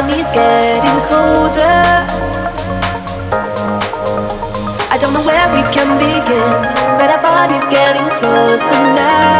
around me, it's getting colder. I don't know where we can begin, but our body's getting closer now.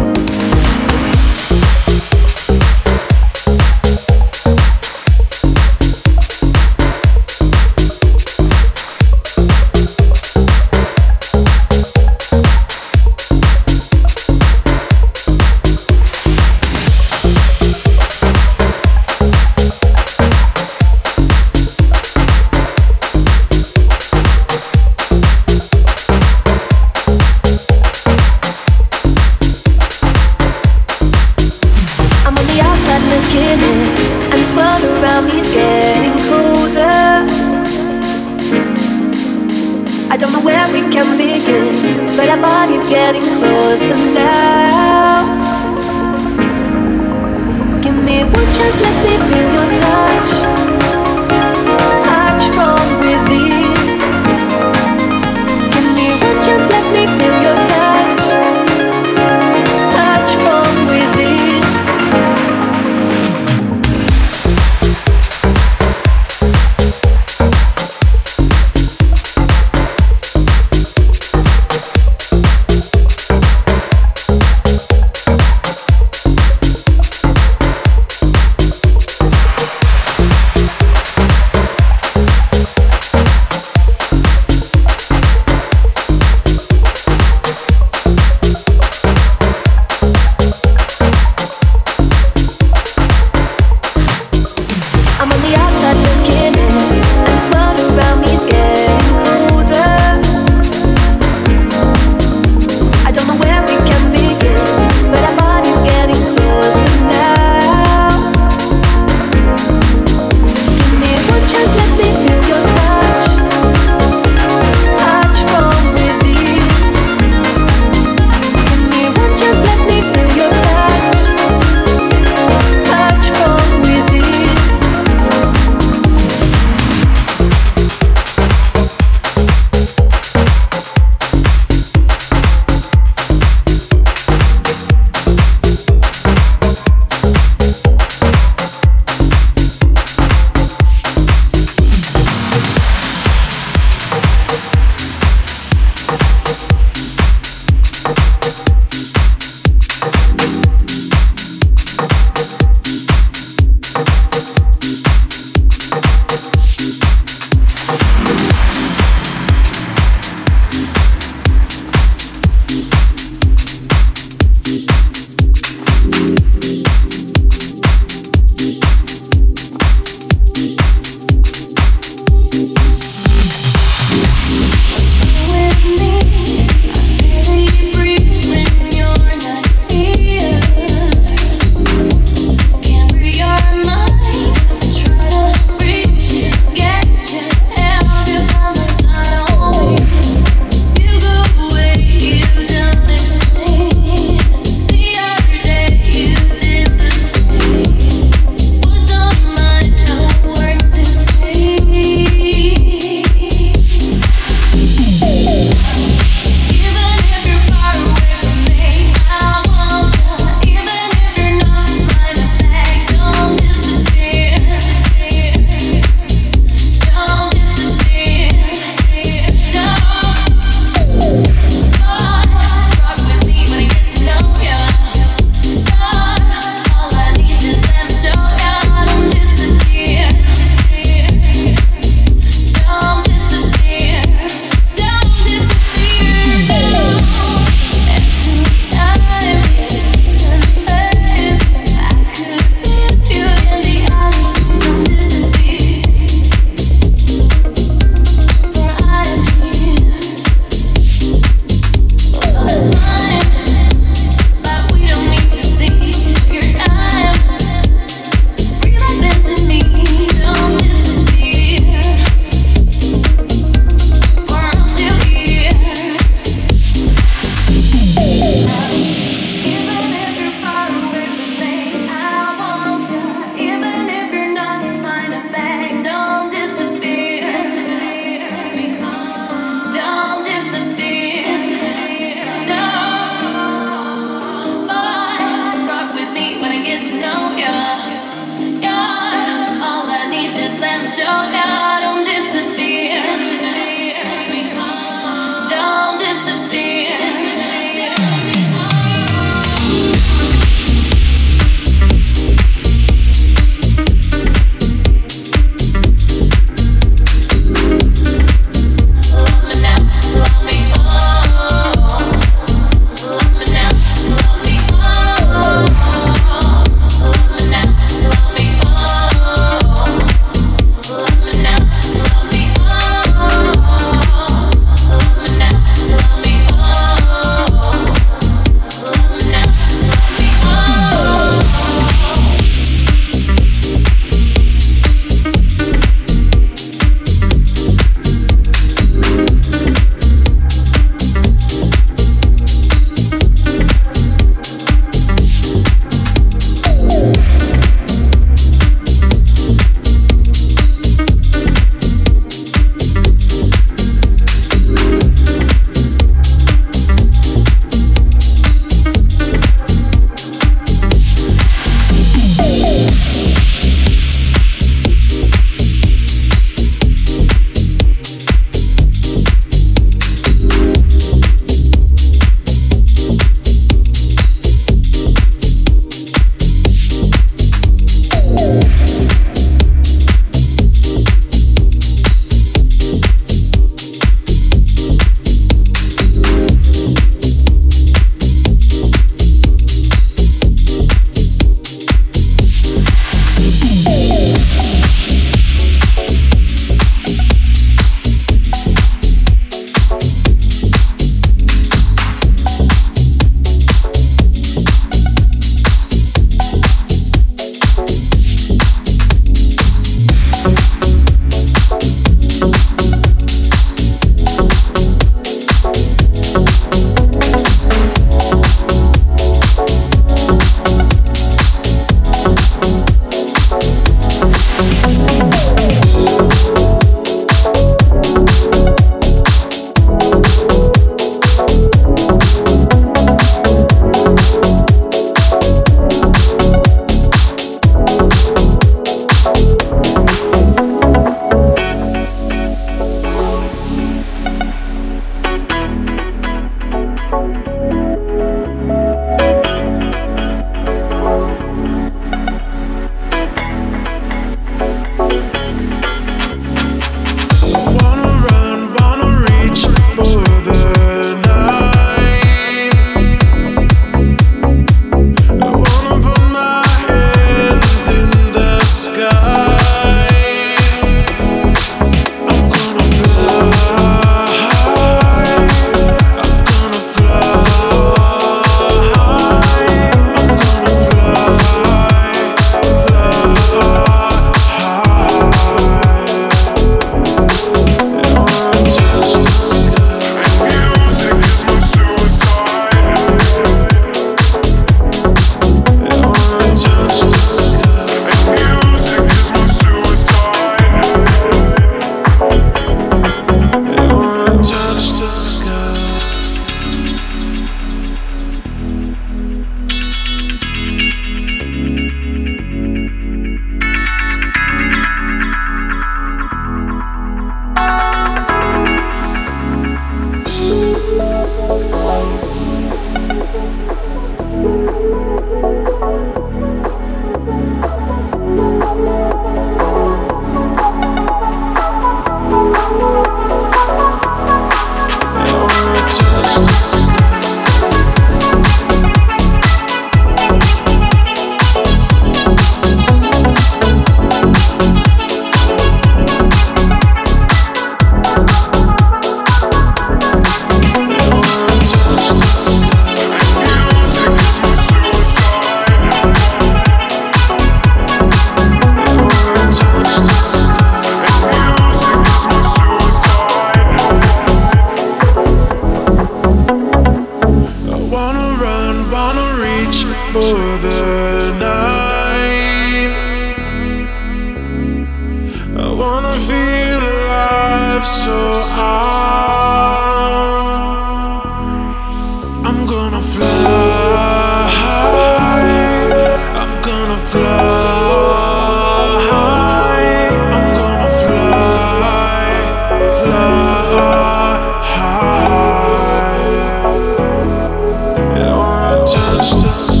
Just.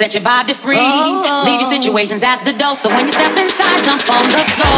set your body free. Oh. Leave your situations at the door. So when you step inside, jump on the floor.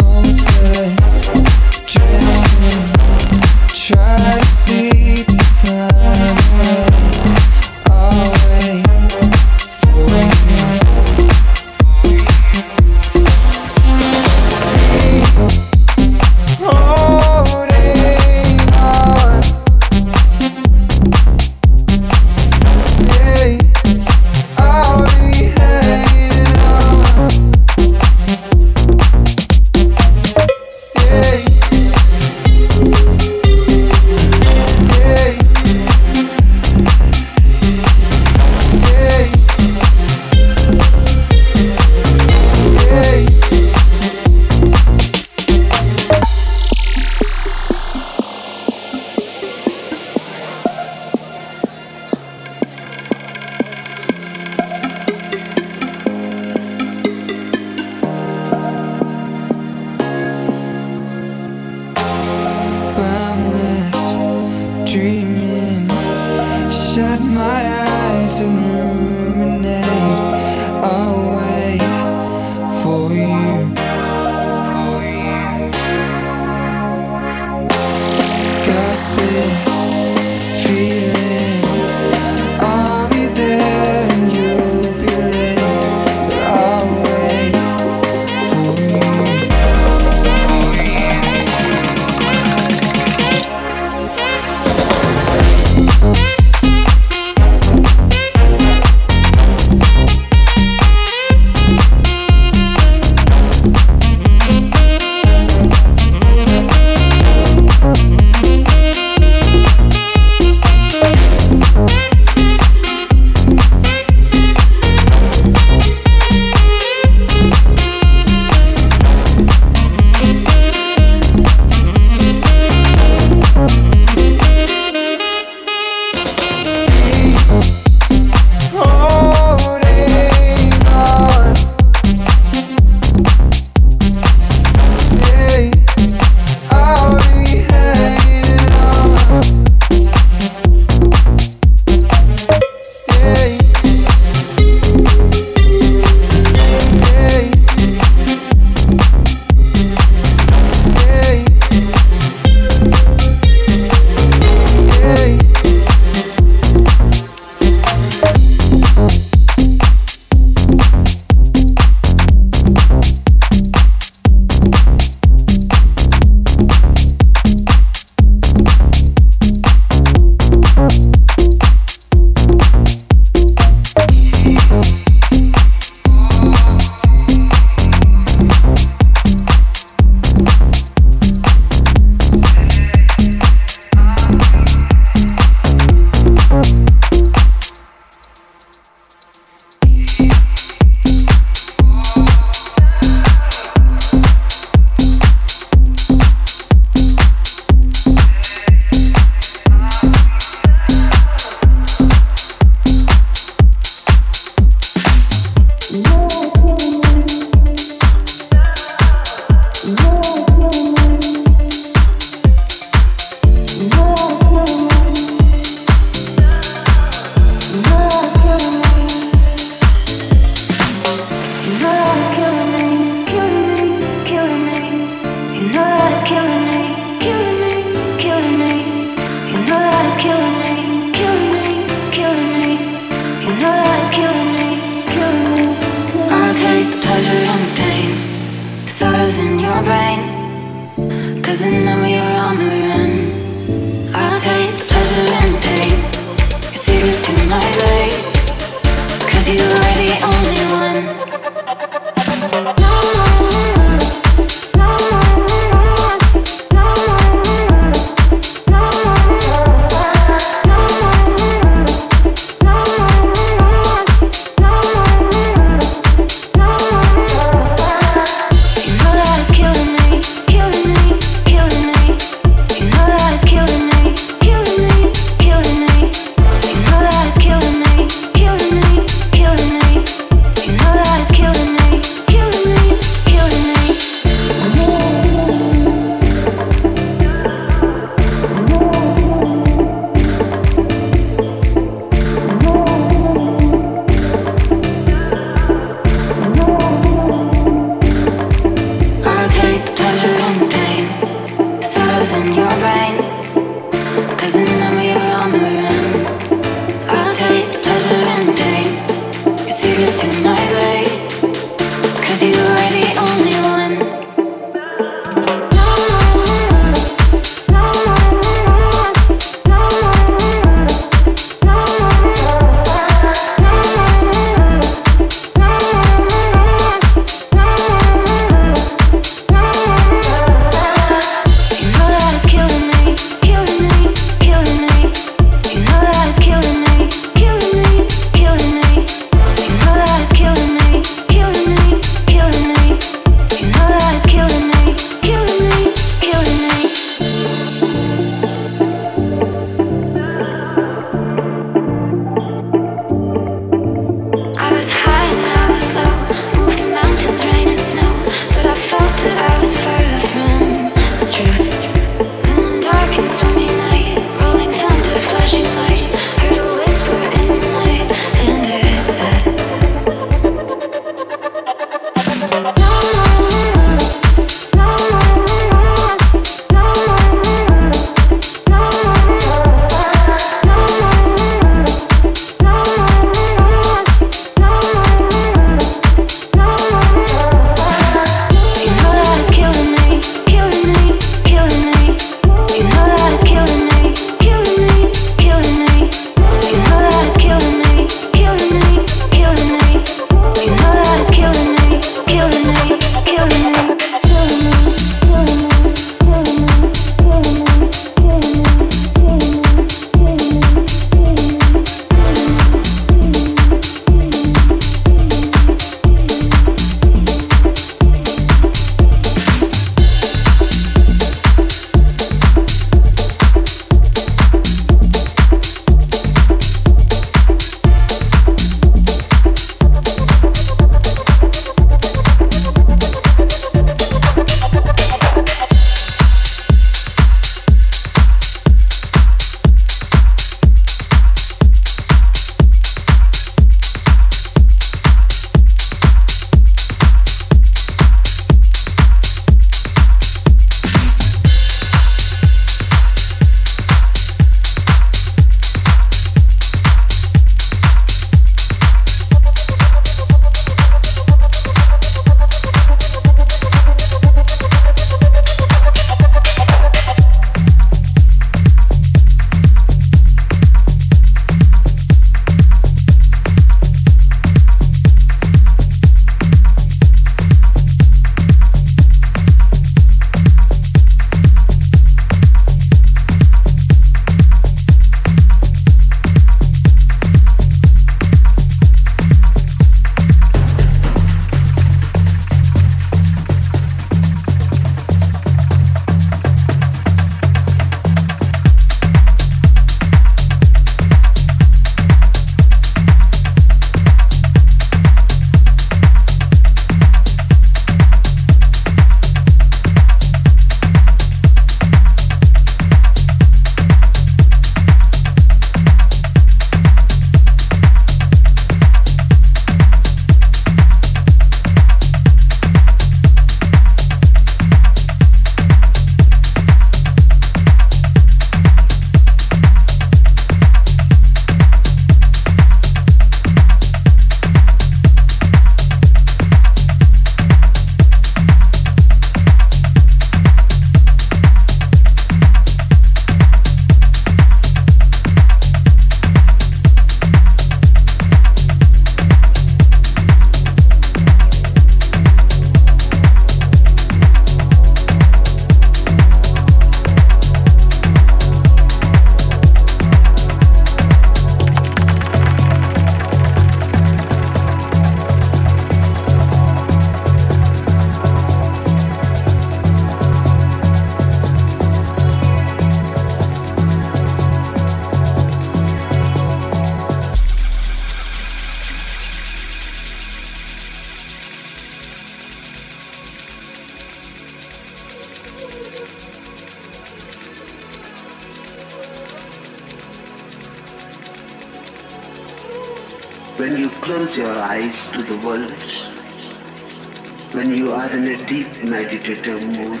Deep meditative mood,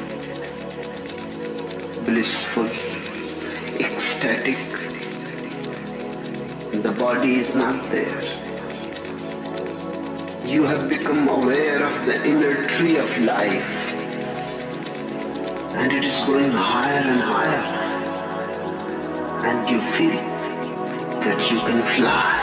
blissful, ecstatic, the body is not there. You have become aware of the inner tree of life and it is going higher and higher and you feel that you can fly.